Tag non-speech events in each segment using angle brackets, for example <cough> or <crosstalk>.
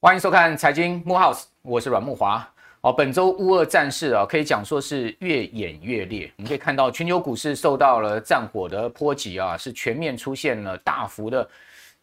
欢迎收看财经木 House，我是阮木华。哦，本周乌俄战事啊，可以讲说是越演越烈。我们可以看到，全球股市受到了战火的波及啊，是全面出现了大幅的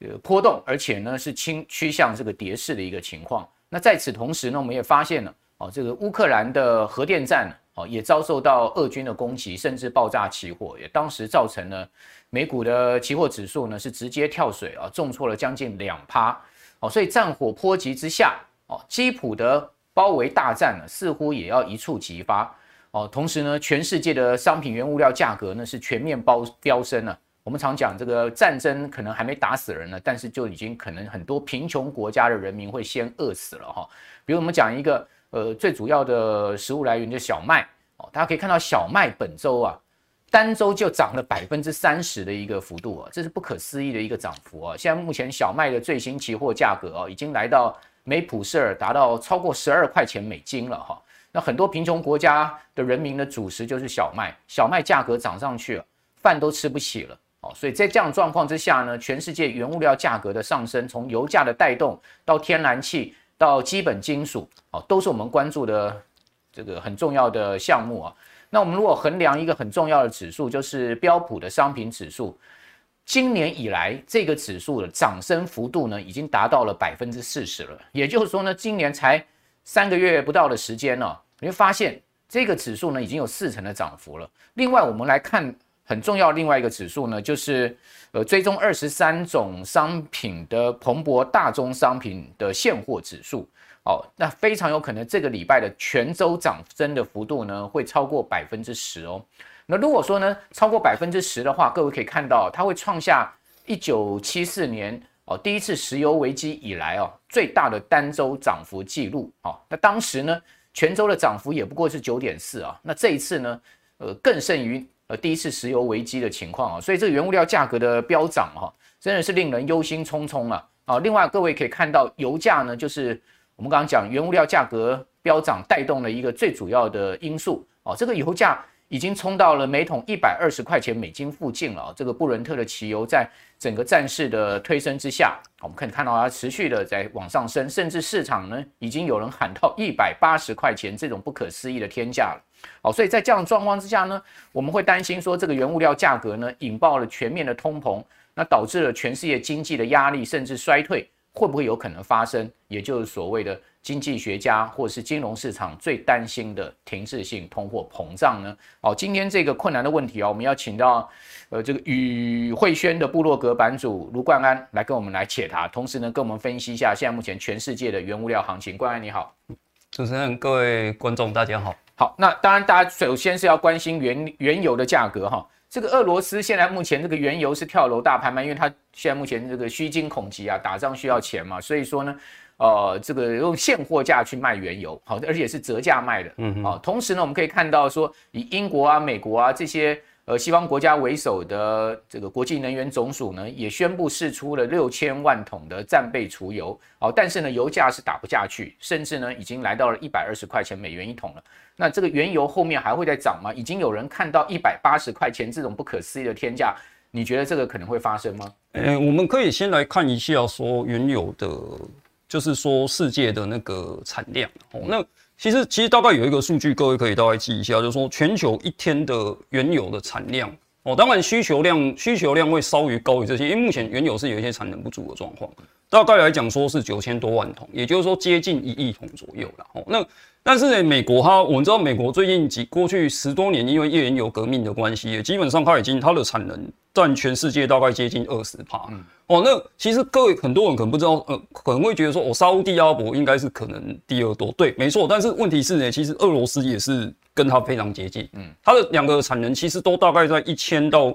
呃波动，而且呢是倾趋向这个跌势的一个情况。那在此同时呢，我们也发现了哦，这个乌克兰的核电站哦也遭受到俄军的攻击，甚至爆炸起火，也当时造成了美股的期货指数呢是直接跳水啊，重挫了将近两趴。哦，所以战火波及之下，哦，基辅的。包围大战呢，似乎也要一触即发哦。同时呢，全世界的商品原物料价格呢是全面飙飙升了。我们常讲这个战争可能还没打死人呢，但是就已经可能很多贫穷国家的人民会先饿死了哈。比如我们讲一个呃最主要的食物来源就是小麦哦，大家可以看到小麦本周啊单周就涨了百分之三十的一个幅度啊，这是不可思议的一个涨幅啊。现在目前小麦的最新期货价格啊已经来到。每普式尔达到超过十二块钱美金了哈，那很多贫穷国家的人民的主食就是小麦，小麦价格涨上去了，饭都吃不起了哦，所以在这样状况之下呢，全世界原物料价格的上升，从油价的带动到天然气到基本金属哦，都是我们关注的这个很重要的项目啊。那我们如果衡量一个很重要的指数，就是标普的商品指数。今年以来，这个指数的涨升幅度呢，已经达到了百分之四十了。也就是说呢，今年才三个月不到的时间呢，你会发现这个指数呢，已经有四成的涨幅了。另外，我们来看很重要另外一个指数呢，就是呃，追踪二十三种商品的彭博大宗商品的现货指数。哦，那非常有可能这个礼拜的全周涨升的幅度呢，会超过百分之十哦。那如果说呢，超过百分之十的话，各位可以看到，它会创下一九七四年哦第一次石油危机以来哦最大的单周涨幅记录哦。那当时呢，全周的涨幅也不过是九点四啊。那这一次呢，呃更胜于呃第一次石油危机的情况啊。所以这个原物料价格的飙涨哈，真的是令人忧心忡忡啊。啊，另外各位可以看到，油价呢就是我们刚刚讲原物料价格飙涨带动了一个最主要的因素哦。这个油价。已经冲到了每桶一百二十块钱美金附近了啊。这个布伦特的汽油在整个战事的推升之下，我们可以看到它持续的在往上升，甚至市场呢已经有人喊到一百八十块钱这种不可思议的天价了。好，所以在这样的状况之下呢，我们会担心说这个原物料价格呢引爆了全面的通膨，那导致了全世界经济的压力甚至衰退，会不会有可能发生？也就是所谓的。经济学家或是金融市场最担心的停滞性通货膨胀呢？哦，今天这个困难的问题哦，我们要请到呃这个宇慧轩的部落格版主卢冠安来跟我们来解答，同时呢跟我们分析一下现在目前全世界的原物料行情。冠安你好，主持人、各位观众大家好。好，那当然大家首先是要关心原原油的价格哈。这个俄罗斯现在目前这个原油是跳楼大拍卖，因为它现在目前这个虚惊恐急啊，打仗需要钱嘛，所以说呢。呃，这个用现货价去卖原油，好，而且是折价卖的，嗯，好。同时呢，我们可以看到说，以英国啊、美国啊这些呃西方国家为首的这个国际能源总署呢，也宣布释出了六千万桶的战备储油，好，但是呢，油价是打不下去，甚至呢，已经来到了一百二十块钱美元一桶了。那这个原油后面还会再涨吗？已经有人看到一百八十块钱这种不可思议的天价，你觉得这个可能会发生吗？呃，我们可以先来看一下说原油的。就是说，世界的那个产量。哦，那其实其实大概有一个数据，各位可以大概记一下，就是说全球一天的原油的产量哦，当然需求量需求量会稍微高于这些，因为目前原油是有一些产能不足的状况，大概来讲说是九千多万桶，也就是说接近一亿桶左右了哦，那。但是呢，美国它，我们知道美国最近几过去十多年，因为页岩油革命的关系，基本上它已经它的产能占全世界大概接近二十趴。嗯，哦，那其实各位很多人可能不知道，呃，可能会觉得说，哦，沙乌地阿拉伯应该是可能第二多，对，没错。但是问题是呢，其实俄罗斯也是跟它非常接近，嗯，它的两个产能其实都大概在一千到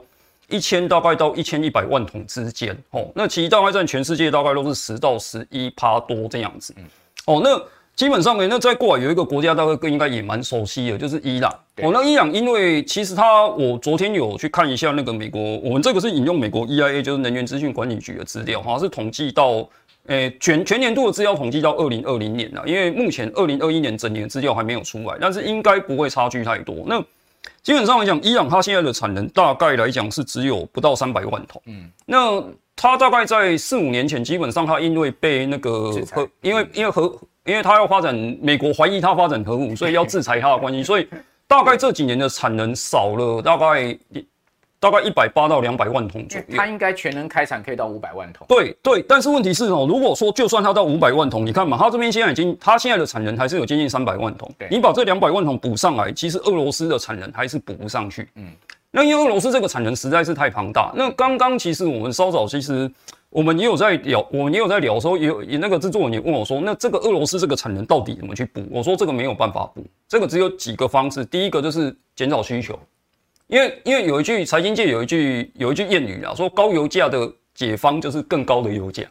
一千，大概到一千一百万桶之间。哦，那其实大概在全世界大概都是十到十一趴多这样子。嗯，哦，那。基本上呢，那再过来有一个国家，大概更应该也蛮熟悉的，就是伊朗。哦，那伊朗因为其实它，我昨天有去看一下那个美国，我们这个是引用美国 EIA，就是能源资讯管理局的资料，好像是统计到，诶、欸、全全年度的资料统计到二零二零年了。因为目前二零二一年整年资料还没有出来，但是应该不会差距太多。那基本上来讲，伊朗它现在的产能大概来讲是只有不到三百万桶。嗯，那它大概在四五年前，基本上它因为被那个核，因为因为核，因为它要发展，美国怀疑它发展核武，所以要制裁它的关系，所以大概这几年的产能少了大概。大概一百八到两百万桶左右，它应该全能开采可以到五百万桶。对对，但是问题是哦，如果说就算它到五百万桶，你看嘛，它这边现在已经，它现在的产能还是有接近三百万桶。对，你把这两百万桶补上来，其实俄罗斯的产能还是补不上去。嗯，那因为俄罗斯这个产能实在是太庞大。那刚刚其实我们稍早其实我们也有在聊，我们也有在聊的时候，也有也那个制作人也问我说，那这个俄罗斯这个产能到底怎么去补？我说这个没有办法补，这个只有几个方式。第一个就是减少需求。因为因为有一句财经界有一句有一句谚语啊，说高油价的解方就是更高的油价，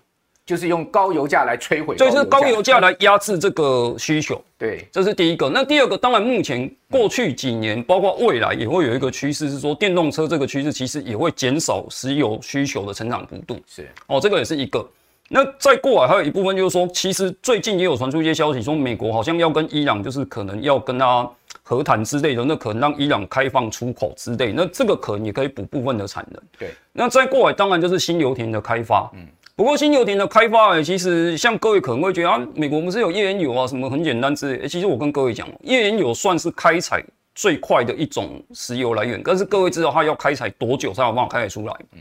就是用高油价来摧毁，就是高油价来压制这个需求。对，这是第一个。那第二个，当然目前过去几年，包括未来也会有一个趋势，是说电动车这个趋势其实也会减少石油需求的成长幅度。是哦，这个也是一个。那再过来还有一部分就是说，其实最近也有传出一些消息，说美国好像要跟伊朗，就是可能要跟他。和谈之类的，那可能让伊朗开放出口之类，那这个可能也可以补部分的产能。对，那再过来当然就是新油田的开发。嗯，不过新油田的开发，欸，其实像各位可能会觉得啊，美国不是有页岩油啊，什么很简单之类。欸，其实我跟各位讲，页岩油算是开采最快的一种石油来源，但是各位知道它要开采多久才有办法开采出来？嗯，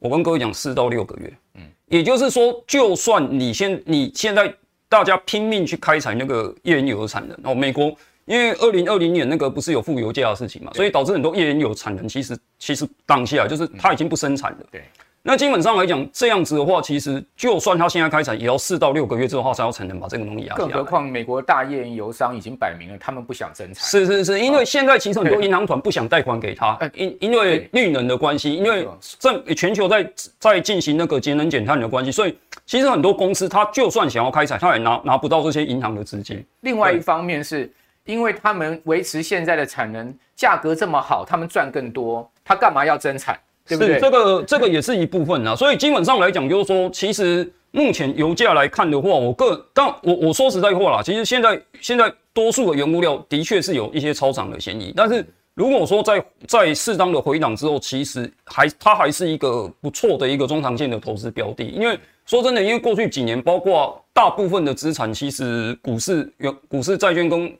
我跟各位讲，四到六个月。嗯，也就是说，就算你现你现在大家拼命去开采那个页岩油的产能哦，美国。因为二零二零年那个不是有负油价的事情嘛，所以导致很多页岩油产能其实其实当下就是它已经不生产了。对，那基本上来讲，这样子的话，其实就算它现在开产，也要四到六个月之后才有产能把这个东西压下来。更何况美国大页岩油商已经摆明了，他们不想生产。是是是，因为现在其实很多银行团不想贷款给他，因因为绿能的关系，因为正全球在在进行那个节能减碳的关系，所以其实很多公司它就算想要开采，它也拿拿不到这些银行的资金。另外一方面是。因为他们维持现在的产能，价格这么好，他们赚更多，他干嘛要增产？对不对？这个这个也是一部分啊。所以基本上来讲，就是说，其实目前油价来看的话，我个但我我说实在话啦，其实现在现在多数的原物料的确是有一些超涨的嫌疑。但是如果说在在适当的回档之后，其实还它还是一个不错的一个中长线的投资标的。因为说真的，因为过去几年，包括大部分的资产，其实股市、原股市、债券跟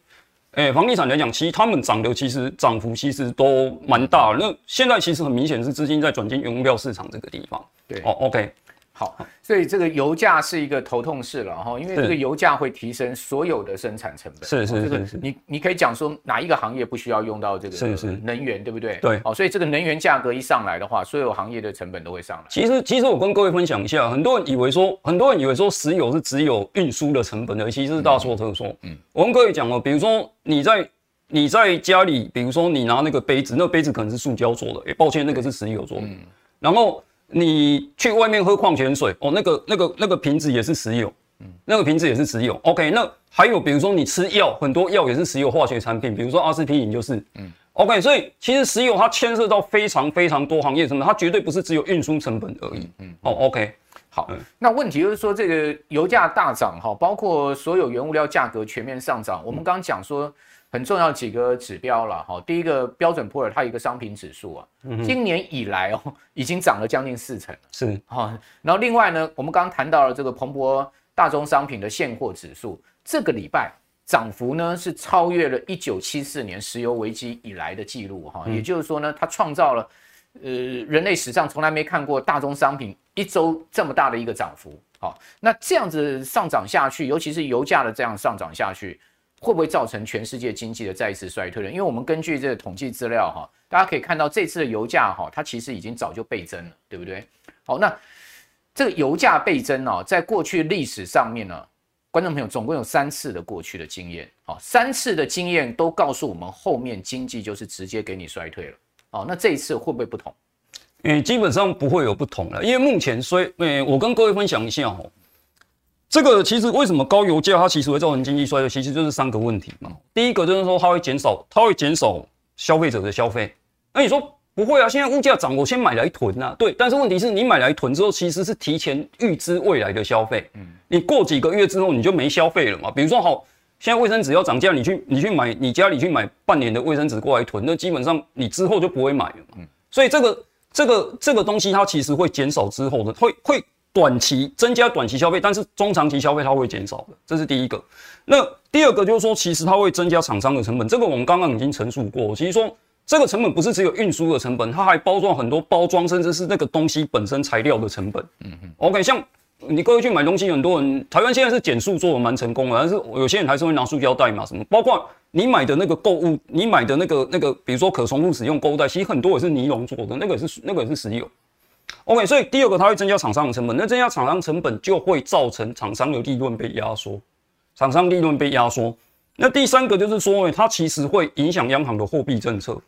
哎、欸，房地产来讲，其实他们涨的其实涨幅其实都蛮大。那现在其实很明显是资金在转进原物料市场这个地方。对，哦，OK。好，所以这个油价是一个头痛事了哈，因为这个油价会提升所有的生产成本。是是是是，你你可以讲说哪一个行业不需要用到这个能源，对不对？对。哦，所以这个能源价格一上来的话，所有行业的成本都会上来。其实其实我跟各位分享一下，很多人以为说，很多人以为说石油是只有运输的成本的，其实是大错特错。嗯。我跟各位讲哦，比如说你在你在家里，比如说你拿那个杯子，那个杯子可能是塑胶做的，哎，抱歉，那个是石油做的。嗯。然后。你去外面喝矿泉水哦，那个、那个、那个瓶子也是石油，嗯，那个瓶子也是石油。OK，那还有比如说你吃药，很多药也是石油化学产品，比如说阿司匹林就是，嗯，OK，所以其实石油它牵涉到非常非常多行业成本，它绝对不是只有运输成本而已。嗯，哦，OK，好，那问题就是说这个油价大涨哈，包括所有原物料价格全面上涨，我们刚刚讲说。很重要几个指标了哈，第一个标准普尔它有一个商品指数啊，今年以来哦已经涨了将近四成，是哈。然后另外呢，我们刚刚谈到了这个彭博大宗商品的现货指数，这个礼拜涨幅呢是超越了一九七四年石油危机以来的记录哈，也就是说呢，它创造了呃人类史上从来没看过大宗商品一周这么大的一个涨幅。好，那这样子上涨下去，尤其是油价的这样上涨下去。会不会造成全世界经济的再一次衰退呢？因为我们根据这个统计资料哈，大家可以看到这次的油价哈，它其实已经早就倍增了，对不对？好，那这个油价倍增哦，在过去历史上面呢，观众朋友总共有三次的过去的经验，好，三次的经验都告诉我们后面经济就是直接给你衰退了。好，那这一次会不会不同？嗯，基本上不会有不同了，因为目前衰，嗯，我跟各位分享一下哦。这个其实为什么高油价它其实会造成经济衰退，其实就是三个问题嘛。第一个就是说它会减少，它会减少消费者的消费。那你说不会啊？现在物价涨，我先买来囤啊。对，但是问题是你买来囤之后，其实是提前预支未来的消费。嗯，你过几个月之后你就没消费了嘛。比如说好，现在卫生纸要涨价，你去你去买，你家里去买半年的卫生纸过来囤，那基本上你之后就不会买了嘛。所以这个这个这个东西它其实会减少之后的，会会短期增加短期消费，但是中长期消费它会减少的，这是第一个。那第二个就是说，其实它会增加厂商的成本，这个我们刚刚已经陈述过。其实说这个成本不是只有运输的成本，它还包装很多包装，甚至是那个东西本身材料的成本。嗯嗯。OK，像。你各位去买东西，很多人台湾现在是减塑做的蛮成功的，但是有些人还是会拿塑胶袋嘛，什么，包括你买的那个购物，你买的那个那个，比如说可重复使用购物袋，其实很多也是尼龙做的，那个也是那个也是石油。OK，所以第二个它会增加厂商的成本，那增加厂商成本就会造成厂商的利润被压缩，厂商利润被压缩。那第三个就是说，它其实会影响央行的货币政策。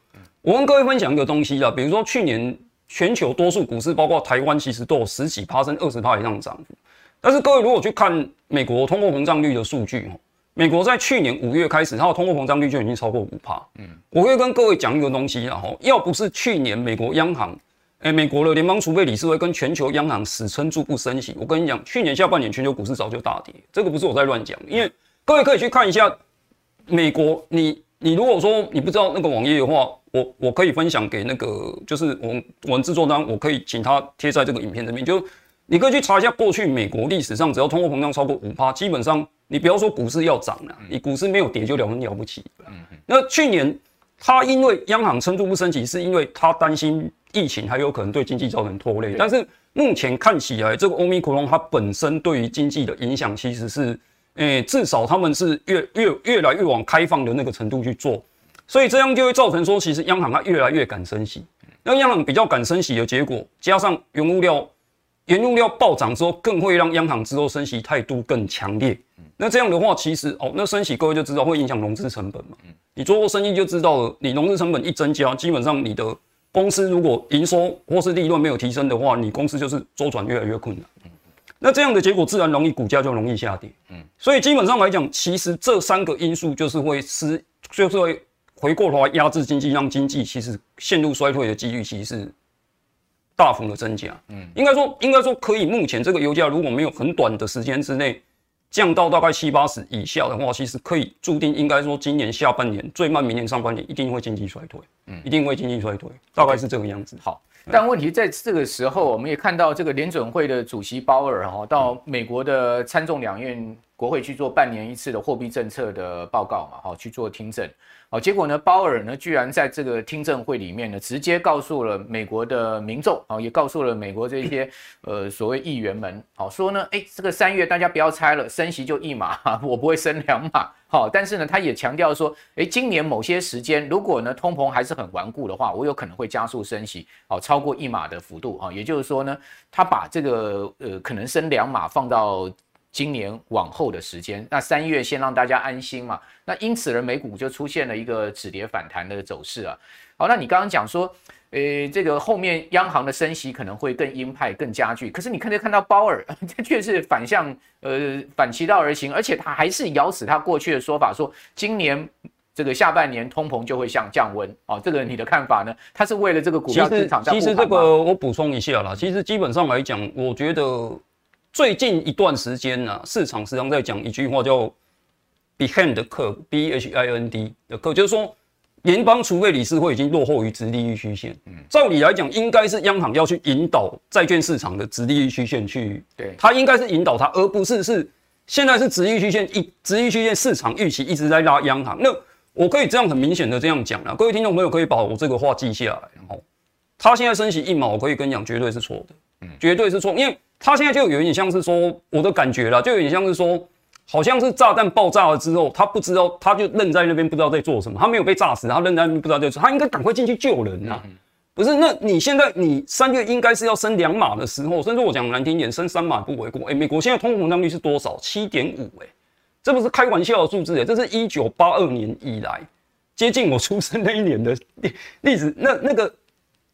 我跟各位分享一个东西啊，比如说去年。全球多数股市，包括台湾，其实都有十几趴、甚至二十趴以上的涨幅。但是各位如果去看美国通货膨胀率的数据，美国在去年五月开始，它的通货膨胀率就已经超过五趴。嗯，我会跟各位讲一个东西，然后要不是去年美国央行，哎，美国的联邦储备理事会跟全球央行死撑住不升息，我跟你讲，去年下半年全球股市早就大跌。这个不是我在乱讲，因为各位可以去看一下美国，你你如果说你不知道那个网页的话。我我可以分享给那个，就是我们我们制作单，我可以请他贴在这个影片这边。就你可以去查一下过去美国历史上，只要通货膨胀超过五趴，基本上你不要说股市要涨了，你股市没有跌就了很了不起。那去年他因为央行撑住不升息，是因为他担心疫情还有可能对经济造成拖累。但是目前看起来，这个欧米克隆它本身对于经济的影响其实是，诶，至少他们是越越越来越往开放的那个程度去做。所以这样就会造成说，其实央行它越来越敢升息。那央行比较敢升息的结果，加上原物料、原物料暴涨之后，更会让央行之后升息态度更强烈。那这样的话，其实哦，那升息各位就知道会影响融资成本嘛。你做过生意就知道了，你融资成本一增加，基本上你的公司如果营收或是利润没有提升的话，你公司就是周转越来越困难。那这样的结果自然容易股价就容易下跌。所以基本上来讲，其实这三个因素就是会失，就是会。回过头来压制经济，让经济其实陷入衰退的几率其实是大幅的增加。嗯，应该说，应该说可以。目前这个油价如果没有很短的时间之内降到大概七八十以下的话，其实可以注定应该说今年下半年最慢明年上半年一定会经济衰退。嗯，一定会经济衰退，大概是这个样子。好，但问题在这个时候，我们也看到这个联准会的主席鲍尔哈到美国的参众两院国会去做半年一次的货币政策的报告嘛，哈去做听证。好，结果呢，鲍尔呢，居然在这个听证会里面呢，直接告诉了美国的民众，啊，也告诉了美国这些呃所谓议员们，好说呢，哎，这个三月大家不要猜了，升息就一码，<laughs> 我不会升两码，好，但是呢，他也强调说，哎，今年某些时间，如果呢通膨还是很顽固的话，我有可能会加速升息，好，超过一码的幅度，啊，也就是说呢，他把这个呃可能升两码放到。今年往后的时间，那三月先让大家安心嘛。那因此呢，美股就出现了一个止跌反弹的走势啊。好，那你刚刚讲说，呃，这个后面央行的升息可能会更鹰派、更加剧。可是你看，看到鲍尔，<laughs> 这却是反向，呃，反其道而行，而且他还是咬死他过去的说法，说今年这个下半年通膨就会向降温。哦，这个你的看法呢？他是为了这个股票市场在。其实这个我补充一下啦，其实基本上来讲，我觉得。最近一段时间呢、啊，市场时常在讲一句话叫 “behind the curve”，B H I N D 的 curve，就是说联邦储备理事会已经落后于直利率曲线。嗯，照理来讲，应该是央行要去引导债券市场的直利率曲线去，对，它应该是引导它，而不是是现在是直利率曲线一直利率曲线市场预期一直在拉央行。那我可以这样很明显的这样讲啊，各位听众朋友可以把我这个话记下来。然后，他现在升息一毛，我可以跟你讲，绝对是错的，嗯，绝对是错，因为。他现在就有一点像是说，我的感觉了，就有点像是说，好像是炸弹爆炸了之后，他不知道，他就愣在那边，不知道在做什么。他没有被炸死，他愣在那边不知道在做，他应该赶快进去救人啊！不是？那你现在你三月应该是要升两码的时候，甚至我讲难听点，升三码不为过。哎，美国现在通货膨胀率是多少？七点五，哎，这不是开玩笑的数字，哎，这是一九八二年以来接近我出生那一年的历历史，那那个。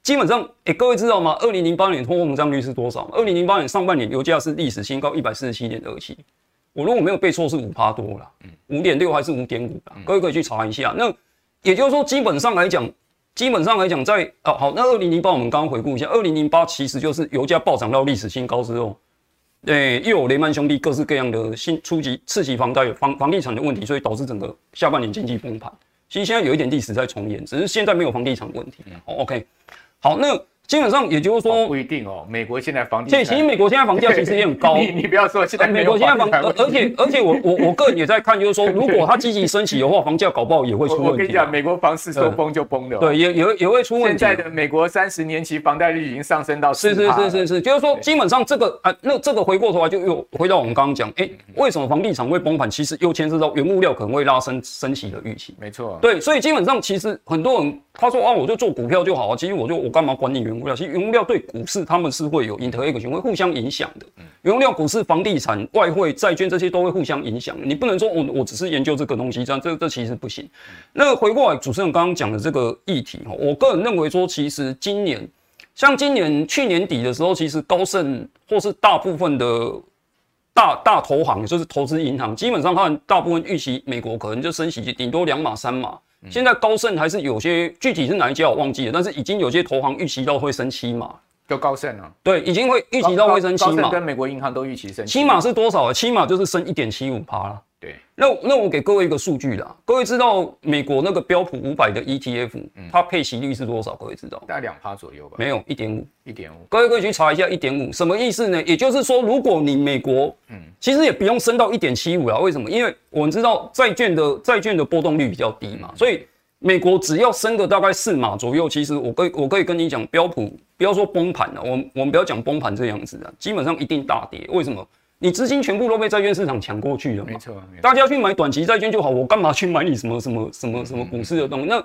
基本上，诶、欸，各位知道吗？二零零八年通货膨胀率是多少？二零零八年上半年油价是历史新高一百四十七点二七，我如果没有背错是五趴多了，五点六还是五点五？各位可以去查一下。那也就是说，基本上来讲，基本上来讲，在啊好，那二零零八我们刚刚回顾一下，二零零八其实就是油价暴涨到历史新高之后，对，又有雷曼兄弟各式各样的新初级次级房贷房房地产的问题，所以导致整个下半年经济崩盘。其实现在有一点历史在重演，只是现在没有房地产问题。嗯、OK，好，那。基本上也就是说、哦，不一定哦。美国现在房地产，其实美国现在房价其实也很高。<laughs> 你你不要说现在美国现在房，而且而且我我我个人也在看，就是说，如果它积极升息的话，房价搞不好也会出问题。我跟你讲，美国房市说崩就崩的。对，也也也会出问题。现在的美国三十年期房贷率已经上升到是是是是是，就是说，基本上这个啊，那这个回过头来就又回到我们刚刚讲，哎，为什么房地产会崩盘？其实又牵涉到原物料可能会拉升升息的预期。没错。对，所以基本上其实很多人他说啊，我就做股票就好啊，其实我就我干嘛管你原物料？其实原物料对。股市，他们是会有 interaction，会互相影响的。原料、股市、房地产、外汇、债券这些都会互相影响。你不能说我我只是研究这个东西，这样这这其实不行。那回过来，主持人刚刚讲的这个议题哈，我个人认为说，其实今年像今年去年底的时候，其实高盛或是大部分的大大投行，就是投资银行，基本上他们大部分预期美国可能就升息顶多两码三码。现在高盛还是有些具体是哪一家我忘记了，但是已经有些投行预期到会升七码。就高盛啊，对，已经会预期到会升七码，跟美国银行都预期升七码是多少啊？七码就是升一点七五趴了。对，那那我给各位一个数据啦，各位知道美国那个标普五百的 ETF，它配息率是多少？各位知道？大概两趴左右吧。没有，一点五，一点五。各位可以去查一下一点五什么意思呢？也就是说，如果你美国，嗯，其实也不用升到一点七五了。为什么？因为我们知道债券的债券的波动率比较低嘛，所以。美国只要升个大概四码左右，其实我可以我可以跟你讲，标普不要说崩盘了，我我们不要讲崩盘这样子的，基本上一定大跌。为什么？你资金全部都被债券市场抢过去了嘛？没错，大家去买短期债券就好，我干嘛去买你什么什么什么什么股市的东西？那，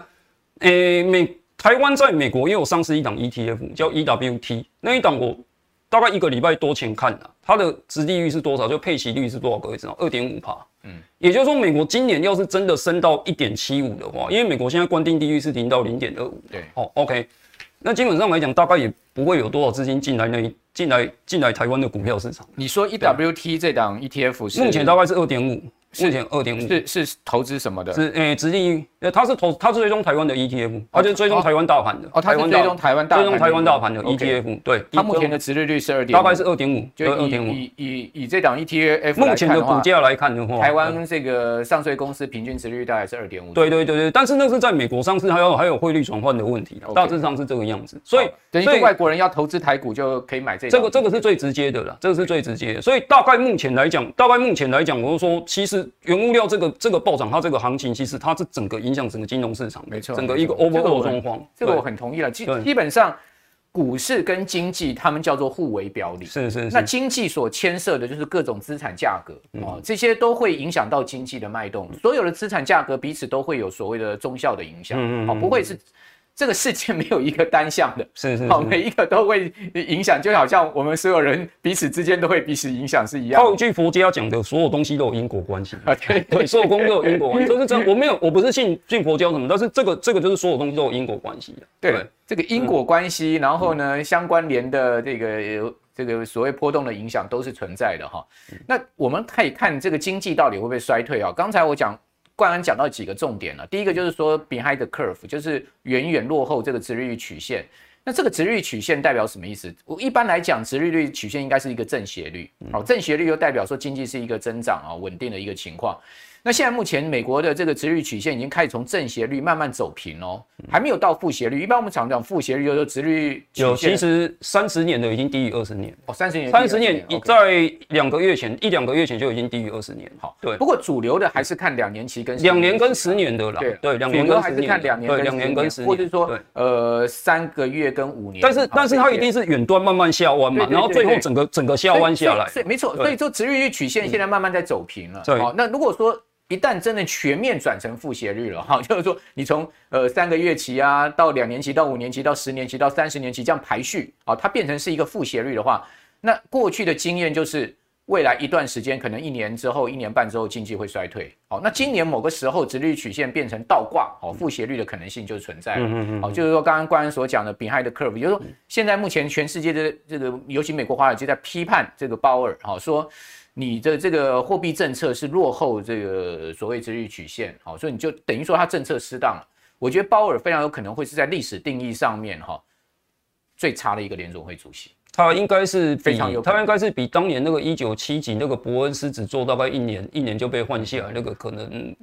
诶，美台湾在美国也有上市一档 ETF 叫 EWT，那一档我大概一个礼拜多前看的，它的殖利率是多少？就配息率是多少？各位知道？二点五帕。嗯，也就是说，美国今年要是真的升到一点七五的话，因为美国现在官定利率是零到零点二五。对，哦，OK，那基本上来讲，大概也不会有多少资金进来那进来进来台湾的股票市场。你说 EWT 这档 ETF 是目前大概是二点五。目前二点五是是投资什么的？是诶，殖利率，呃，它是投，它是追踪台湾的 ETF，它就是追踪台湾大盘的。哦，它是追踪台湾追踪台湾大盘的 ETF。对，它目前的殖利率是二点，大概是二点五，就二点五。以以以这档 ETF 目前的股价来看的话，台湾这个上市公司平均殖利率大概是二点五。对对对对，但是那是在美国上市，还有还有汇率转换的问题，大致上是这个样子。所以等于外国人要投资台股就可以买这个。这个这个是最直接的了，这个是最直接的。所以大概目前来讲，大概目前来讲，我就说，其实原物料这个。这个暴涨，它这个行情其实它是整个影响整个金融市场，没错，整个一个 overall 状况，这个我很同意了。基基本上，股市跟经济他们叫做互为表里，是是是。那经济所牵涉的就是各种资产价格哦，这些都会影响到经济的脉动。所有的资产价格彼此都会有所谓的中效的影响，嗯嗯，不会是。这个世界没有一个单向的，是是，好，每一个都会影响，就好像我们所有人彼此之间都会彼此影响是一样。套一句佛家讲的，所有东西都有因果关系啊，对 <laughs> 对，所有东西都有因果关系，都是真。我没有，我不是信信佛教什么，但是这个这个就是所有东西都有因果关系的。对，这个因果关系，然后呢，相关联的这个这个所谓波动的影响都是存在的哈。那我们可以看这个经济到底会不会衰退啊？刚才我讲。冠安讲到几个重点了，第一个就是说 behind the curve，就是远远落后这个殖利率曲线。那这个殖利率曲线代表什么意思？我一般来讲，殖利率曲线应该是一个正斜率，好，正斜率又代表说经济是一个增长啊，稳定的一个情况。那现在目前美国的这个殖利率曲线已经开始从正斜率慢慢走平哦，还没有到负斜率。一般我们常讲负斜率，就是殖利率有，其实三十年的已经低于二十年哦，三十年，三十年在两个月前一两个月前就已经低于二十年。好，对。不过主流的还是看两年期跟两年跟十年的啦。对对，两年跟还是看两年，两年跟十年，或者说呃三个月跟五年。但是但是它一定是远端慢慢下弯嘛，然后最后整个整个下弯下来。对，没错。所以说殖利率曲线现在慢慢在走平了。好，那如果说。一旦真的全面转成负斜率了哈，<laughs> 就是说你从呃三个月期啊到两年期到五年期到十年期到三十年期这样排序啊，它变成是一个负斜率的话，那过去的经验就是未来一段时间可能一年之后一年半之后经济会衰退。好，那今年某个时候直率曲线变成倒挂，好，负斜率的可能性就存在了。嗯嗯好，就是说刚刚冠安所讲的 behind the curve，也就是说现在目前全世界的这个尤其美国华尔街在批判这个鲍尔，好说。你的这个货币政策是落后这个所谓殖利率曲线，好，所以你就等于说它政策失当了。我觉得鲍尔非常有可能会是在历史定义上面哈最差的一个联总会主席。他应该是非常有，他应该是比当年那个一九七几那个伯恩斯只做大概一年，一年就被换下来，那个可能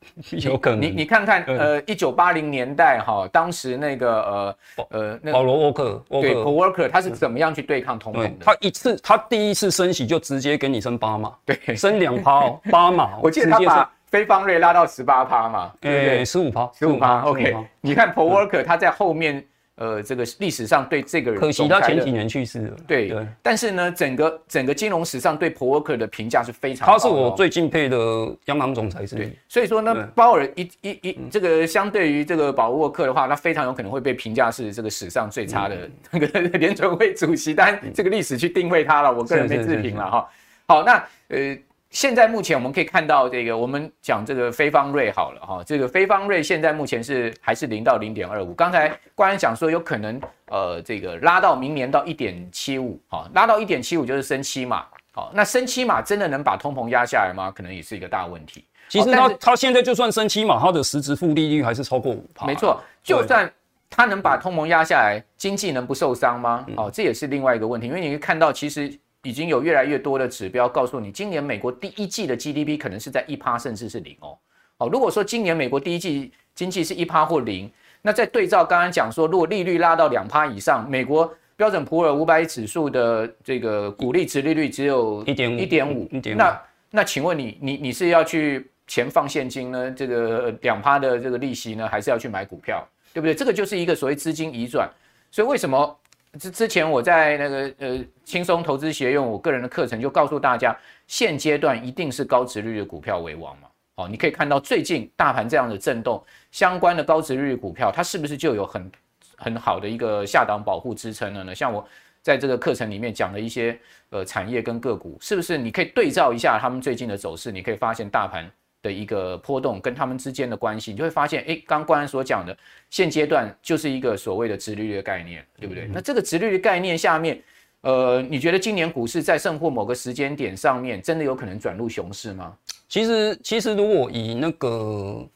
<laughs> 有可能。你你看看，呃，一九八零年代哈，当时那个呃呃，那保罗沃克，对，Paul Volcker 他是怎么样去对抗通膨的？他一次，他第一次升息就直接给你升八码，对，升两趴哦，<laughs> 八码，我记得他把非方瑞拉到十八趴嘛，对，十五趴，十五趴，OK。你看 Paul Volcker 他在后面。呃，这个历史上对这个人，可惜他前几年去世了。对，对但是呢，整个整个金融史上对 Paul Volcker 的评价是非常，他是我最敬佩的央行总裁之一。所以说呢，鲍尔一一一这个相对于这个保沃克的话，他非常有可能会被评价是这个史上最差的 <laughs> 那个联准会主席，但这个历史去定位他了，我个人没置评了哈。好，那呃。现在目前我们可以看到，这个我们讲这个非方瑞好了哈，这个非方瑞现在目前是还是零到零点二五。刚才官员讲说有可能呃这个拉到明年到一点七五，哈，拉到一点七五就是升七码，好，那升七码真的能把通膨压下来吗？可能也是一个大问题。其实它它现在就算升七码，它的实质负利率还是超过五趴。没错，就算它能把通膨压下来，经济能不受伤吗？哦，这也是另外一个问题，因为你会看到其实。已经有越来越多的指标告诉你，今年美国第一季的 GDP 可能是在一趴，甚至是零哦。好，如果说今年美国第一季经济是一趴或零，那再对照刚刚讲说，如果利率拉到两趴以上，美国标准普尔五百指数的这个股利值利率只有一点五，一点五，那那请问你你你是要去钱放现金呢？这个两趴的这个利息呢，还是要去买股票，对不对？这个就是一个所谓资金移转，所以为什么？之之前我在那个呃轻松投资学院，我个人的课程就告诉大家，现阶段一定是高值率的股票为王嘛。哦，你可以看到最近大盘这样的震动，相关的高值率股票，它是不是就有很很好的一个下档保护支撑了呢？像我在这个课程里面讲的一些呃产业跟个股，是不是你可以对照一下他们最近的走势？你可以发现大盘。的一个波动跟他们之间的关系，你就会发现，哎，刚刚所讲的现阶段就是一个所谓的直利率的概念，对不对？嗯、那这个直利率概念下面，呃，你觉得今年股市在甚或某个时间点上面，真的有可能转入熊市吗？其实，其实如果以那个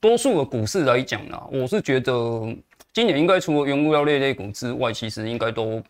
多数的股市来讲呢，我是觉得今年应该除了原物料类类股之外，其实应该都。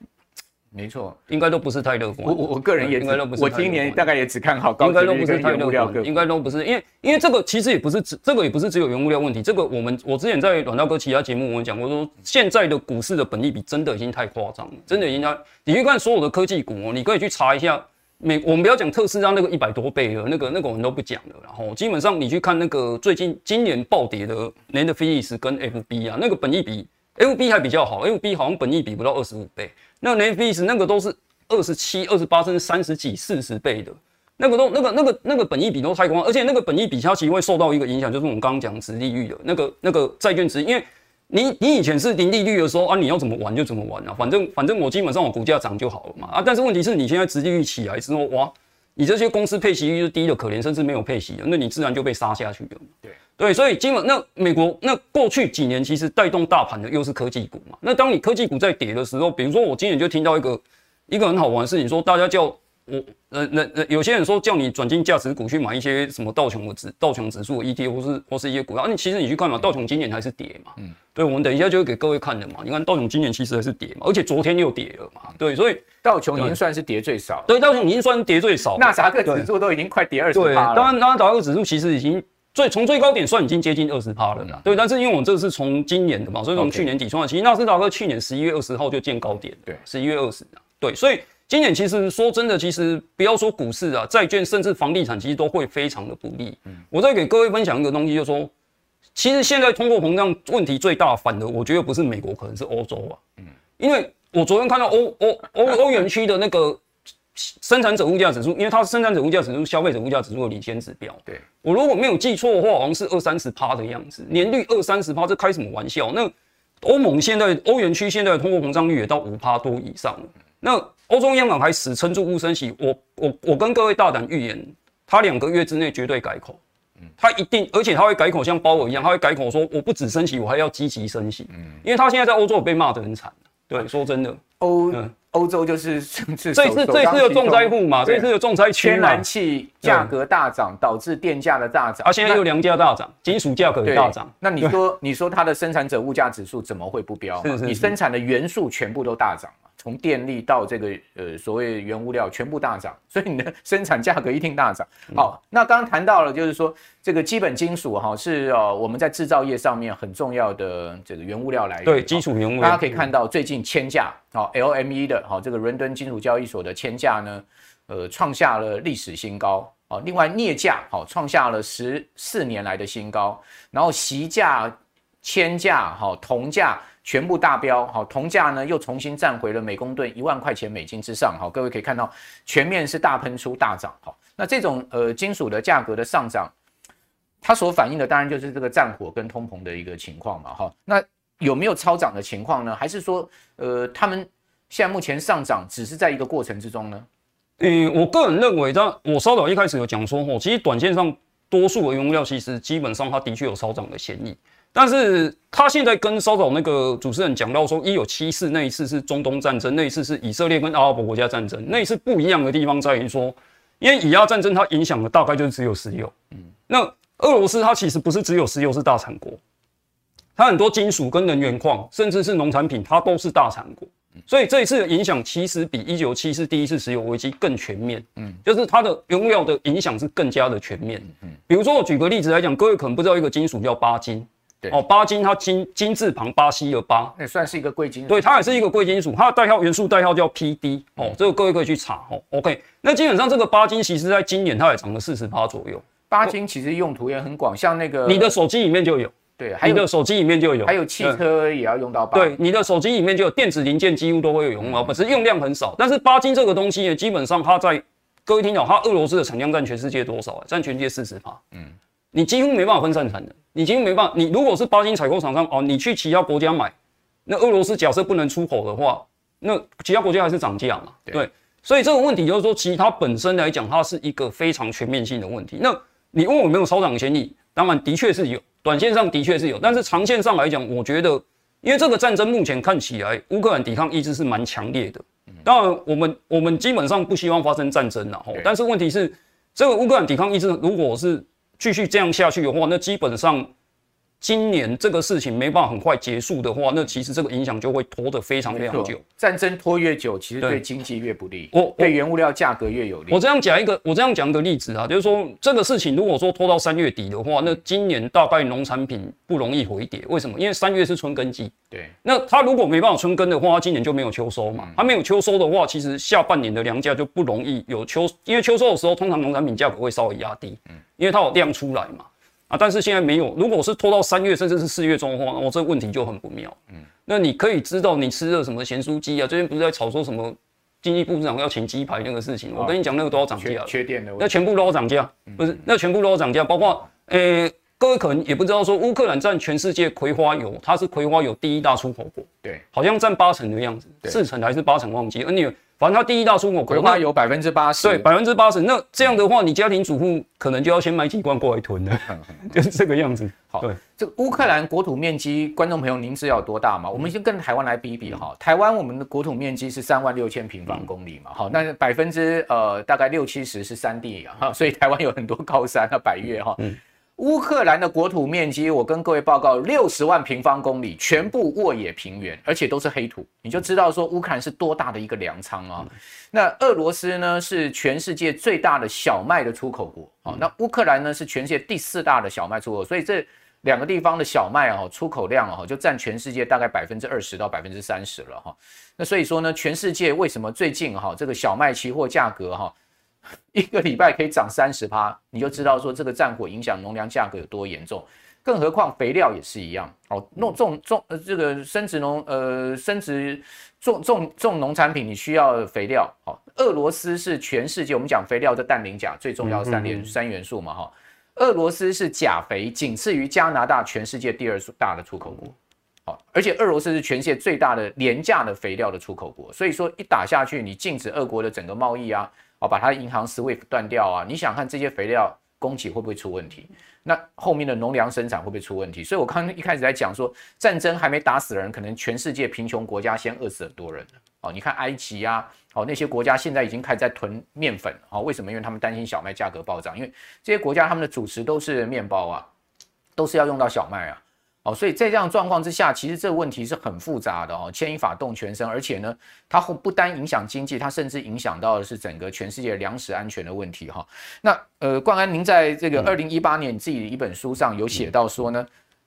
没错，应该都不是太乐观。我我我个人也应该都不是。我今年大概也只看好高殖利率跟原物料个股。应该都不是，因为因为这个其实也不是只这个也不是只有原物料问题。这个我们我之前在阮大哥其他节目我们讲过说，现在的股市的本益比真的已经太夸张了，真的已经太。你去看所有的科技股哦，你可以去查一下。美我们不要讲特斯拉那个一百多倍了那个那个我们都不讲了。然后基本上你去看那个最近今年暴跌的 Netflix 跟 FB 啊，那个本益比 FB 还比较好，FB 好像本益比不到二十五倍，那 Netflix 那个都是。二十七、二十八甚至三十几、四十倍的，那个都、那个、那个、那个本益比都太高，而且那个本益比它其实会受到一个影响，就是我们刚刚讲殖利率的那个、那个债券值，因为你你以前是零利率的时候啊，你要怎么玩就怎么玩啊，反正反正我基本上我股价涨就好了嘛啊，但是问题是你现在殖利率起来之后，哇，你这些公司配息率就低的可怜，甚至没有配息的，那你自然就被杀下去了。对对，所以基本那美国那过去几年其实带动大盘的又是科技股嘛，那当你科技股在跌的时候，比如说我今年就听到一个。一个很好玩的事情，说大家叫我，那，那那有些人说叫你转进价值股去买一些什么道琼的指道琼指数的 ETF 或是或是一些股票，啊，你其实你去看嘛，道琼今年还是跌嘛，嗯，对，我们等一下就会给各位看的嘛，你看道琼今年其实还是跌嘛，而且昨天又跌了嘛，对，所以道琼已经算是跌最少，对，道琼已经算是跌最少，纳斯达克指数都已经快跌二十趴了，对，当然，纳斯达克指数其实已经最从最高点算已经接近二十趴了啦，对，但是因为我们这是从今年的嘛，所以从去年底算，其实纳斯达克去年十一月二十号就见高点，对，十一月二十，对，所以。今年其实说真的，其实不要说股市啊，债券甚至房地产其实都会非常的不利。嗯，我再给各位分享一个东西，就是说，其实现在通货膨胀问题最大，反而我觉得不是美国，可能是欧洲啊。嗯，因为我昨天看到欧欧欧 <laughs> 欧元区的那个生产者物价指数，因为它是生产者物价指数、消费者物价指数的领先指标。对，我如果没有记错的话，好像是二三十趴的样子，年率二三十趴，这开什么玩笑？那欧盟现在欧元区现在的通货膨胀率也到五趴多以上了。那欧洲央行还死撑住不升息，我我我跟各位大胆预言，他两个月之内绝对改口，他一定，而且他会改口像鲍尔一样，他会改口说我不止升息，我还要积极升息，嗯因为他现在在欧洲被骂得很惨，对，说真的，欧欧洲就是是这次这次的重灾户嘛，这次的重灾区，天然气价格大涨导致电价的大涨，啊，现在又粮价大涨，金属价格也大涨，那你说你说它的生产者物价指数怎么会不飙？是是是，你生产的元素全部都大涨。从电力到这个呃所谓原物料全部大涨，所以你的生产价格一定大涨。好，那刚刚谈到了就是说这个基本金属哈是呃我们在制造业上面很重要的这个原物料来源。对，基础原物料。大家可以看到最近铅价，好 LME 的，好这个伦敦金属交易所的铅价呢，呃创下了历史新高。哦，另外镍价好创下了十四年来的新高，然后锡价、铅价、哈铜价全部大飙，哈铜价呢又重新站回了每公吨一万块钱美金之上，哈，各位可以看到全面是大喷出大涨，哈，那这种呃金属的价格的上涨，它所反映的当然就是这个战火跟通膨的一个情况嘛，哈，那有没有超涨的情况呢？还是说呃他们现在目前上涨只是在一个过程之中呢？嗯，我个人认为，但我稍早一开始有讲说，哦，其实短线上多数的原物料其实基本上它的确有超涨的嫌疑，但是他现在跟稍早那个主持人讲到说，一九七四那一次是中东战争，那一次是以色列跟阿拉伯国家战争，那一次不一样的地方在于说，因为以阿战争它影响的大概就是只有石油，嗯，那俄罗斯它其实不是只有石油是大产国，它很多金属跟能源矿，甚至是农产品，它都是大产国。所以这一次的影响其实比一九七四第一次石油危机更全面，嗯，就是它的用料的影响是更加的全面，嗯，比如说我举个例子来讲，各位可能不知道一个金属叫巴金，对，哦，巴金它金金字旁巴西的巴，也算是一个贵金属，对，它也是一个贵金属，它的代号元素代号叫 PD，哦，这个各位可以去查，哦，OK，那基本上这个巴金其实在今年它也涨了四十趴左右，巴金其实用途也很广，像那个你的手机里面就有。对，你的手机里面就有，还有汽车也要用到巴。对，你的手机里面就有电子零件，几乎都会有用到，本身用量很少。但是巴金这个东西呢，基本上它在各位听到，它俄罗斯的产量占全世界多少啊？占全世界四十趴。嗯，你几乎没办法分散产能，你几乎没办法。你如果是巴金采购厂商哦，你去其他国家买，那俄罗斯假设不能出口的话，那其他国家还是涨价嘛？对，对，所以这个问题就是说，其实它本身来讲，它是一个非常全面性的问题。那你问我有没有超涨嫌疑？当然，的确是有。短线上的确是有，但是长线上来讲，我觉得，因为这个战争目前看起来，乌克兰抵抗意志是蛮强烈的。当然，我们我们基本上不希望发生战争了哈。但是问题是，这个乌克兰抵抗意志如果是继续这样下去的话，那基本上。今年这个事情没办法很快结束的话，那其实这个影响就会拖得非常非常久。战争拖越久，其实对经济越不利，我对原物料价格越有利。我这样讲一个，我这样讲一个例子啊，就是说这个事情如果说拖到三月底的话，那今年大概农产品不容易回跌。为什么？因为三月是春耕季。对。那它如果没办法春耕的话，它今年就没有秋收嘛。它没有秋收的话，其实下半年的粮价就不容易有秋，因为秋收的时候通常农产品价格会稍微压低，嗯，因为它有量出来嘛。啊，但是现在没有。如果是拖到三月甚至是四月中的话，那我这个问题就很不妙。嗯，那你可以知道你吃了什么咸酥鸡啊？最近不是在炒说什么经济部长要请鸡排那个事情？我跟你讲，那个都要涨价。缺电的，那全部都要涨价，不是？那全部都要涨价，包括诶、欸，各位可能也不知道说，乌克兰占全世界葵花油，它是葵花油第一大出口国，对，好像占八成的样子，四成还是八成忘记。而你。反正它第一大出口，葵花油百分之八十，对，百分之八十。那这样的话，你家庭主妇可能就要先买几罐过来囤了，<laughs> 就是这个样子。好，对，这个乌克兰国土面积，观众朋友您知道有多大吗？我们先跟台湾来比比哈。台湾我们的国土面积是三万六千平方公里嘛，好，那百分之呃大概六七十是山地啊，哈，所以台湾有很多高山啊，百岳哈。嗯乌克兰的国土面积，我跟各位报告，六十万平方公里，全部沃野平原，而且都是黑土，你就知道说乌克兰是多大的一个粮仓啊。那俄罗斯呢，是全世界最大的小麦的出口国，好，那乌克兰呢是全世界第四大的小麦出口，所以这两个地方的小麦啊，出口量啊，就占全世界大概百分之二十到百分之三十了哈。那所以说呢，全世界为什么最近哈这个小麦期货价格哈？<laughs> 一个礼拜可以涨三十趴，你就知道说这个战火影响农粮价格有多严重。更何况肥料也是一样哦，弄种种呃这个生殖农呃生殖种种种农产品，你需要肥料。哦，俄罗斯是全世界我们讲肥料的氮磷钾最重要的三元三元素嘛哈。俄罗斯是钾肥仅次于加拿大全世界第二大的出口国。好，而且俄罗斯是全世界最大的廉价的肥料的出口国。所以说一打下去，你禁止俄国的整个贸易啊。哦，把它的银行 SWIFT 断掉啊！你想看这些肥料供给会不会出问题？那后面的农粮生产会不会出问题？所以我刚刚一开始在讲说，战争还没打死人，可能全世界贫穷国家先饿死很多人。哦，你看埃及啊，哦那些国家现在已经开始在囤面粉。哦，为什么？因为他们担心小麦价格暴涨，因为这些国家他们的主食都是面包啊，都是要用到小麦啊。哦，所以在这样状况之下，其实这个问题是很复杂的哦，牵一发动全身，而且呢，它不单影响经济，它甚至影响到的是整个全世界粮食安全的问题哈。那呃，冠安，您在这个二零一八年你自己的一本书上有写到说呢，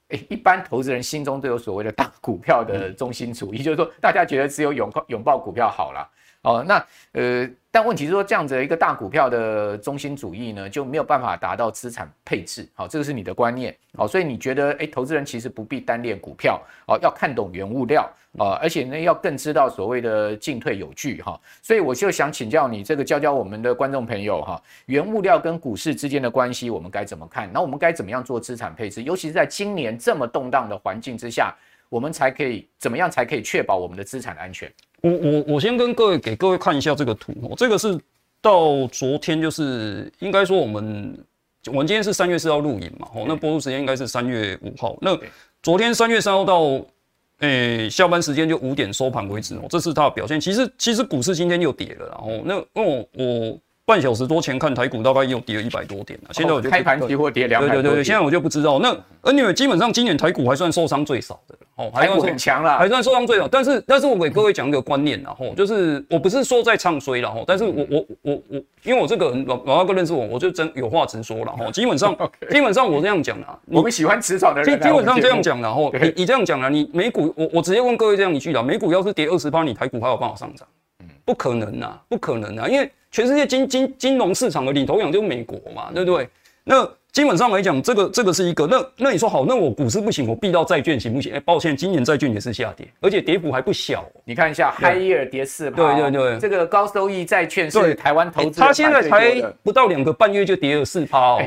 诶，一般投资人心中都有所谓的大股票的中心主义，就是说大家觉得只有拥抱拥抱股票好了。哦，那呃，但问题是说，这样子的一个大股票的中心主义呢，就没有办法达到资产配置。好，这个是你的观念。好，所以你觉得，哎，投资人其实不必单恋股票，哦，要看懂原物料，啊，而且呢，要更知道所谓的进退有据，哈。所以我就想请教你，这个教教我们的观众朋友，哈，原物料跟股市之间的关系，我们该怎么看？那我们该怎么样做资产配置？尤其是在今年这么动荡的环境之下，我们才可以怎么样才可以确保我们的资产安全？我我我先跟各位给各位看一下这个图哦，这个是到昨天，就是应该说我们我们今天是三月四号录影嘛，哦，那播出时间应该是三月五号。那昨天三月三号到诶、欸、下班时间就五点收盘为止哦，这是它的表现。其实其实股市今天又跌了，然后那因为我我。半小时多前看台股大概又跌了一百多点了，现在我就开盘期货跌两百多点。对对对，现在我就不知道。那而且基本上今年台股还算受伤最少的哦，台股很强了，还算受伤最少。但是但是我给各位讲一个观念啦吼，就是我不是说在唱衰了吼，但是我我我我，因为我这个人老老大哥认识我，我就真有话直说了吼。基本上 <laughs> 基本上我这样讲啦，我们喜欢直爽的人。基本上这样讲啦吼，你你这样讲啦，你美股我我直接问各位这样一句啦，美股要是跌二十趴，你台股还有办法上涨？不可能呐，不可能啊，因为。全世界金金金融市场的领头羊就是美国嘛，对不对？那基本上来讲，这个这个是一个。那那你说好，那我股市不行，我避到债券行不行？哎，抱歉，今年债券也是下跌，而且跌幅还不小。你看一下，High Yield 跌四趴。对对对，这个高收益债券是台湾投资。它现在才不到两个半月就跌了四趴哦。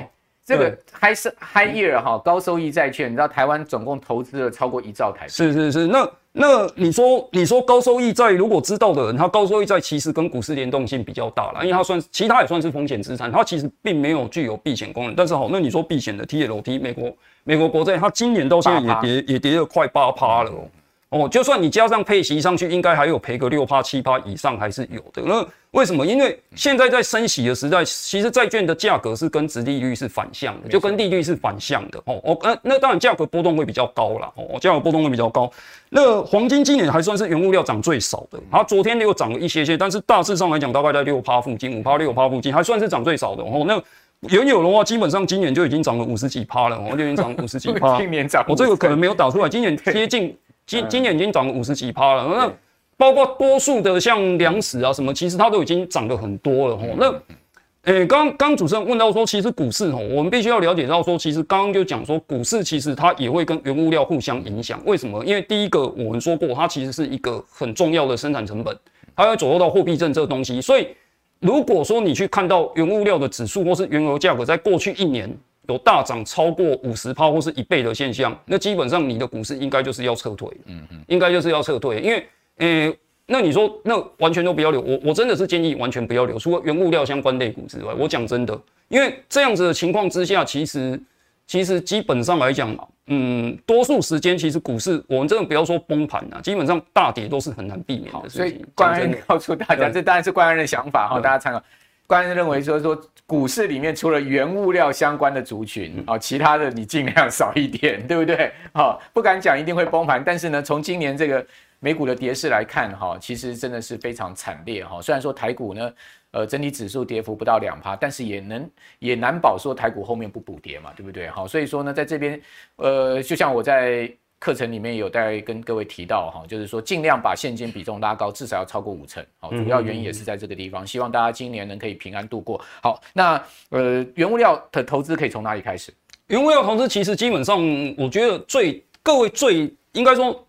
这个 High 是 High Yield 哈，高收益债券，你知道台湾总共投资了超过一兆台币。是是是，那。那你说，你说高收益债，如果知道的人，他高收益债其实跟股市联动性比较大了，因为它算，其他也算是风险资产，它其实并没有具有避险功能。但是好，那你说避险的 TLT，美国美国国债，它今年到现在也跌也跌了快八趴了哦。哦，就算你加上配息上去，应该还有赔个六趴七趴以上还是有的。那为什么？因为现在在升息的时代，其实债券的价格是跟殖利率是反向的，就跟利率是反向的。哦哦，那那当然价格波动会比较高啦。哦，价格波动会比较高。那黄金今年还算是原物料涨最少的，它昨天又涨了一些些，但是大致上来讲，大概在六趴附近，五趴六趴附近，还算是涨最少的。哦，那原有的话，基本上今年就已经涨了五十几趴了，哦，就已经涨五十几趴。<laughs> 今年涨，我这个可能没有打出来，今年 <laughs> 接近。今今年已经涨了五十几趴了，那包括多数的像粮食啊什么，其实它都已经涨了很多了吼。那，诶，刚刚主持人问到说，其实股市吼，我们必须要了解到说，其实刚刚就讲说，股市其实它也会跟原物料互相影响。为什么？因为第一个我们说过，它其实是一个很重要的生产成本，它会左右到货币政策东西。所以，如果说你去看到原物料的指数或是原油价格，在过去一年，有大涨超过五十趴或是一倍的现象，那基本上你的股市应该就是要撤退，嗯嗯，应该就是要撤退，因为，呃，那你说那完全都不要留，我我真的是建议完全不要留，除了原物料相关类股之外，我讲真的，因为这样子的情况之下，其实其实基本上来讲，嗯，多数时间其实股市我们真的不要说崩盘啊，基本上大跌都是很难避免的。所以关安告诉大家，这当然是冠安的想法哈，大家参考。关安认为说说股市里面除了原物料相关的族群啊，其他的你尽量少一点，<laughs> 对不对？好，不敢讲一定会崩盘，但是呢，从今年这个美股的跌势来看，哈，其实真的是非常惨烈哈。虽然说台股呢，呃，整体指数跌幅不到两趴，但是也能也难保说台股后面不补跌嘛，对不对？好，所以说呢，在这边，呃，就像我在。课程里面有在跟各位提到哈，就是说尽量把现金比重拉高，至少要超过五成。好，主要原因也是在这个地方。希望大家今年能可以平安度过。好，那呃，原物料的投资可以从哪里开始？原物料投资其实基本上，我觉得最各位最应该说，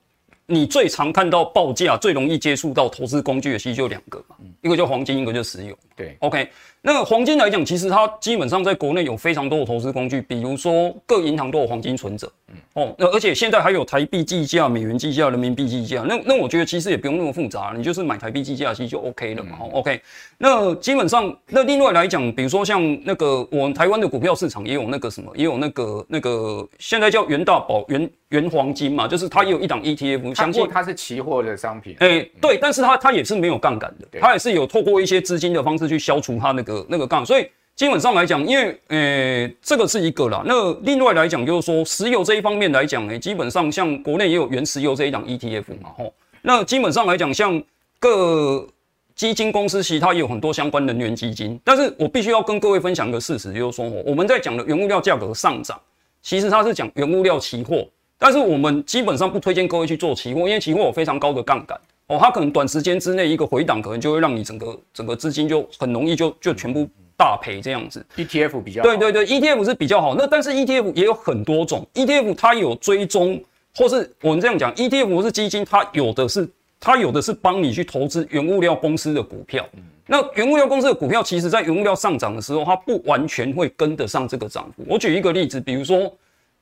你最常看到报价、最容易接触到投资工具的，其实就两个嘛，一个叫黄金，一个就石油。对，OK。那个黄金来讲，其实它基本上在国内有非常多的投资工具，比如说各银行都有黄金存折，嗯，哦，那而且现在还有台币计价、美元计价、人民币计价，那那我觉得其实也不用那么复杂，你就是买台币计价其实就 OK 了嘛，嗯，OK。那基本上，那另外来讲，比如说像那个我们台湾的股票市场也有那个什么，也有那个那个现在叫元大宝元元黄金嘛，就是它也有一档 ETF，相信它是期货的商品，哎，欸，对，但是它它也是没有杠杆的，它也是有透过一些资金的方式去消除它那个。那个杠，所以基本上来讲，因为呃，这个是一个啦。那另外来讲，就是说石油这一方面来讲呢，基本上像国内也有原石油这一档 ETF 嘛，吼。那基本上来讲，像各基金公司其实它也有很多相关能源基金。但是我必须要跟各位分享一个事实，就是说，我们在讲的原物料价格上涨，其实它是讲原物料期货，但是我们基本上不推荐各位去做期货，因为期货有非常高的杠杆哦，它可能短时间之内一个回档，可能就会让你整个整个资金就很容易就就全部。大赔这样子，ETF 比较对对对，ETF 是比较好。那但是 ETF 也有很多种，ETF 它有追踪，或是我们这样讲，ETF 不是基金，它有的是它有的是帮你去投资原物料公司的股票。那原物料公司的股票，其实在原物料上涨的时候，它不完全会跟得上这个涨幅。我举一个例子，比如说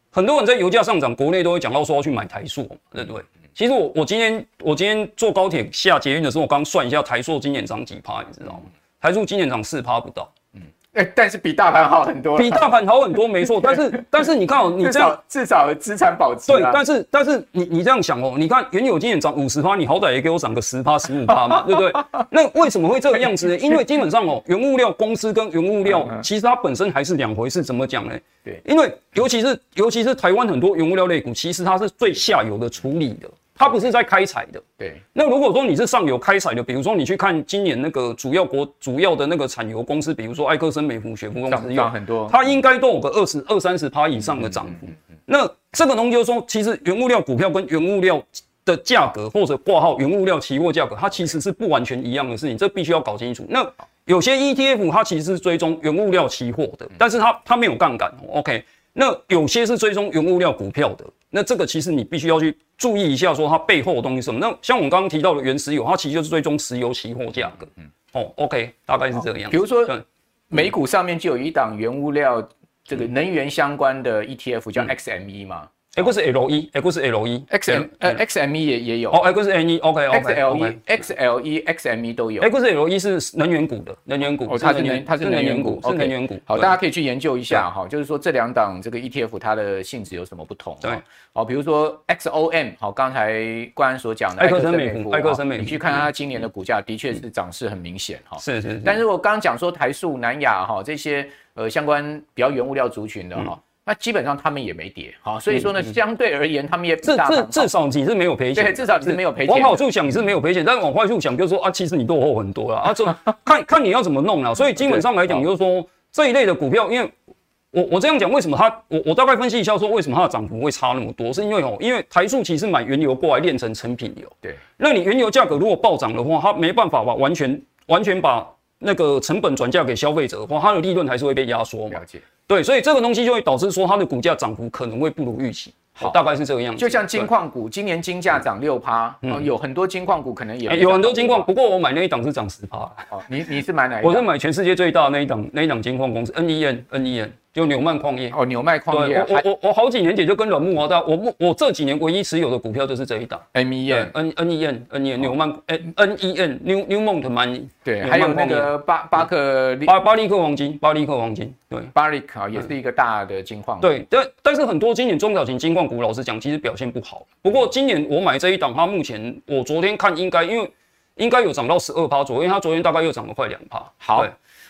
很多人在油价上涨，国内都会讲到说要去买台塑，对不对？其实我我今天我今天坐高铁下捷运的时候，我刚算一下台塑今年涨几趴，你知道吗？台塑今年涨四趴不到。但是比大盘好很多，比大盘好很多，没错。但是 <laughs> 但是你看哦，你这样至少资产保值。对，但是但是你你这样想哦，你看原油今年涨五十趴，你好歹也给我涨个十趴十五趴嘛，对不对？那为什么会这个样子呢？因为基本上哦，原物料公司跟原物料其实它本身还是两回事。怎么讲呢？对，因为尤其是尤其是台湾很多原物料类股，其实它是最下游的处理的。它不是在开采的，对。那如果说你是上游开采的，比如说你去看今年那个主要国主要的那个产油公司，比如说埃克森美孚、雪佛公司，涨很多，它应该都有个二十二三十趴以上的涨幅。嗯嗯嗯嗯、那这个东西就是说，其实原物料股票跟原物料的价格或者挂号原物料期货价格，它其实是不完全一样的事情，这必须要搞清楚。那有些 ETF 它其实是追踪原物料期货的，但是它它没有杠杆，OK。那有些是追踪原物料股票的，那这个其实你必须要去注意一下，说它背后的东西是什么。那像我们刚刚提到的原石油，它其实就是追踪石油期货价格。嗯，哦，OK，大概是这个样子。比如说，美股上面就有一档原物料这个能源相关的 ETF，叫 XME 嘛。X L E，X L E，X M 呃 X M E 也也有哦，X L E，OK，X L E，X L E，X M E 都有。X L E 是能源股的，能源股哦，它是能它是能源股，是能源股。好，大家可以去研究一下哈，就是说这两档这个 ETF 它的性质有什么不同？对，好，比如说 X O M，好，刚才冠安所讲的埃克森美孚，埃克森美孚，你去看它今年的股价，的确是涨势很明显哈。是是是。但是我刚刚讲说台塑、南亚哈这些呃相关比较原物料族群的哈。那基本上他们也没跌，好，所以说呢，相对而言，他们也至至至少你是没有赔钱，对，至少你是没有赔钱。往好处想，你是没有赔钱，但是往坏处想，就是说啊，其实你落后很多了啊，这 <laughs> 看看你要怎么弄了。所以基本上来讲，就是说这一类的股票，因为我我这样讲，为什么它我我大概分析一下，说为什么它的涨幅会差那么多，是因为哦，因为台塑其实买原油过来炼成成品油，对，那你原油价格如果暴涨的话，它没办法把完全完全把那个成本转嫁给消费者的话，它的利润还是会被压缩嘛。了解。对，所以这个东西就会导致说它的股价涨幅可能会不如预期。好，大概是这个样子。就像金矿股，今年金价涨六趴，嗯，有很多金矿股可能也有很多金矿，不过我买那一档是涨十趴。哦，你你是买哪一档？我是买全世界最大的那一档，那一档金矿公司，NEN，NEN。就纽曼矿业哦，纽曼矿业，我我我好几年前就跟阮木华在，我我这几年唯一持有的股票就是这一档，M E N N N E N N E N 纽曼 N N E N New Newmont Money，对，还有那个巴巴克巴巴利克黄金，巴利克黄金，对，巴利克也是一个大的金矿，对，但但是很多今年中小型金矿股，老实讲，其实表现不好。不过今年我买这一档，它目前我昨天看应该因为应该有涨到十二趴左右，因为它昨天大概又涨了快两趴。好。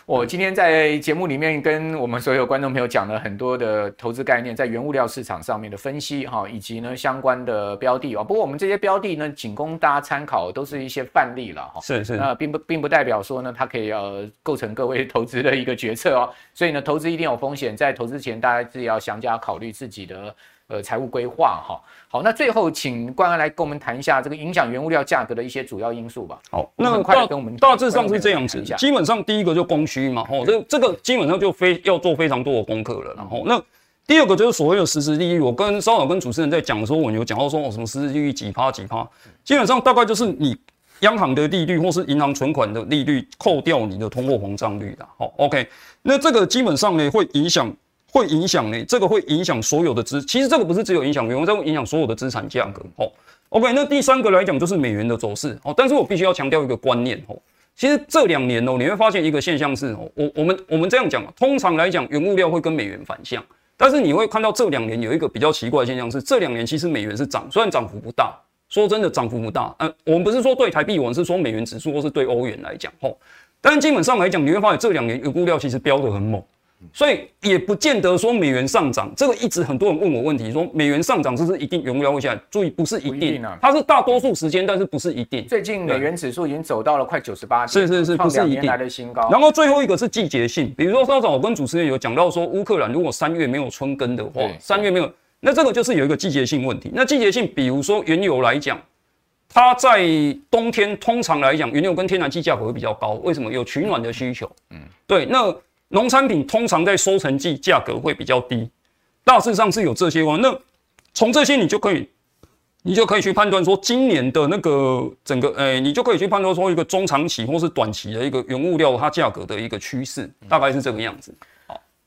我今天在节目里面跟我们所有观众朋友讲了很多的投资概念，在原物料市场上面的分析哈，以及呢相关的标的啊。不过我们这些标的呢，仅供大家参考，都是一些范例了哈。是是，那并不并不代表说呢，它可以呃构成各位投资的一个决策哦。所以呢，投资一定有风险，在投资前大家自己要详加考虑自己的。呃，财务规划哈，好，那最后请冠安来跟我们谈一下这个影响原物料价格的一些主要因素吧。好，那很快跟我们大致上是这样子，基本上第一个就供需嘛，哦，这这个基本上就非要做非常多的功课了，然后那第二个就是所谓的实质利率，我跟稍早跟主持人在讲的时候，我有讲到说哦，什么实质利率几趴几趴，基本上大概就是你央行的利率或是银行存款的利率扣掉你的通货膨胀率的，好，OK，那这个基本上呢会影响。会影响呢，这个会影响所有的资，其实这个不是只有影响原油，这会影响所有的资产价格。哦，OK，那第三个来讲就是美元的走势。哦，但是我必须要强调一个观念。哦，其实这两年哦，你会发现一个现象是，哦，我我们我们这样讲，通常来讲原物料会跟美元反向，但是你会看到这两年有一个比较奇怪的现象是，这两年其实美元是涨，虽然涨幅不大，说真的涨幅不大。嗯，我们不是说对台币，我们是说美元指数或是对欧元来讲。哦。但基本上来讲，你会发现这两年原物料其实飙得很猛。所以也不见得说美元上涨，这个一直很多人问我问题，说美元上涨是不是一定原物料会下来？注意不是一定，一定啊，它是大多数时间，但是不是一定。最近美元指数已经走到了快九十八，是是是，不是一定。来的新高。然后最后一个是季节性，比如说稍早我跟主持人有讲到说，乌克兰如果三月没有春耕的话，三月没有，那这个就是有一个季节性问题。那季节性，比如说原油来讲，它在冬天通常来讲，原油跟天然气价格会比较高，为什么？有取暖的需求。嗯，对，那。农产品通常在收成季价格会比较低，大致上是有这些哦。那从这些你就可以，你就可以去判断说，今年的那个整个，哎，你就可以去判断说一个中长期或是短期的一个原物料它价格的一个趋势，大概是这个样子。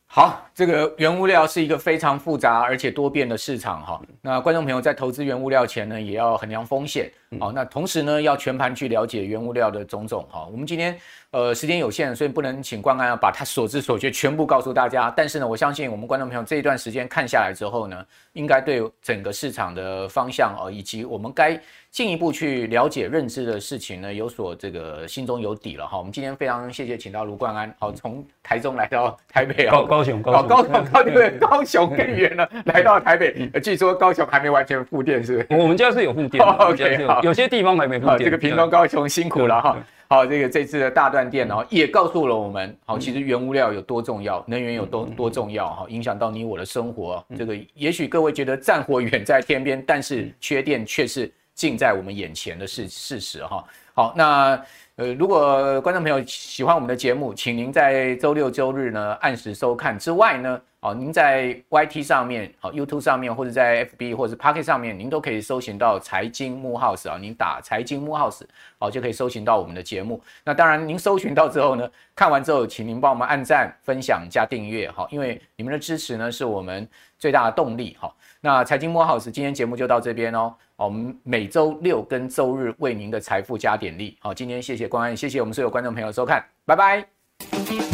好，这个原物料是一个非常复杂而且多变的市场哈。那观众朋友在投资原物料前呢，也要衡量风险。好，那同时呢，要全盘去了解原物料的种种哈。我们今天呃时间有限，所以不能请冠安要把他所知所觉全部告诉大家。但是呢，我相信我们观众朋友这一段时间看下来之后呢，应该对整个市场的方向啊，以及我们该。进一步去了解认知的事情呢，有所这个心中有底了哈。我们今天非常谢谢请到卢冠安，好，从台中来到台北啊，高高雄，高雄，高雄高对高雄更远了，来到台北，据说高雄还没完全复电，是不是？我们家是有复电，OK，好，有些地方还没复电。这个屏东高雄辛苦了哈。好，这个这次的大断电哦，也告诉了我们，好，其实原物料有多重要，能源有多多重要哈，影响到你我的生活。这个也许各位觉得战火远在天边，但是缺电却是。近在我们眼前的事事实哈，好，那呃，如果观众朋友喜欢我们的节目，请您在周六周日呢按时收看之外呢，哦，您在 YT 上面、好 YouTube 上面，或者在 FB 或者是 Pocket 上面，您都可以搜寻到财经慕 House 啊，您打财经慕 House，好，就可以搜寻到我们的节目。那当然，您搜寻到之后呢，看完之后，请您帮我们按赞、分享、加订阅，好，因为你们的支持呢是我们最大的动力，好。那财经慕 House 今天节目就到这边哦。我们每周六跟周日为您的财富加点力。好，今天谢谢冠安，谢谢我们所有观众朋友收看，拜拜。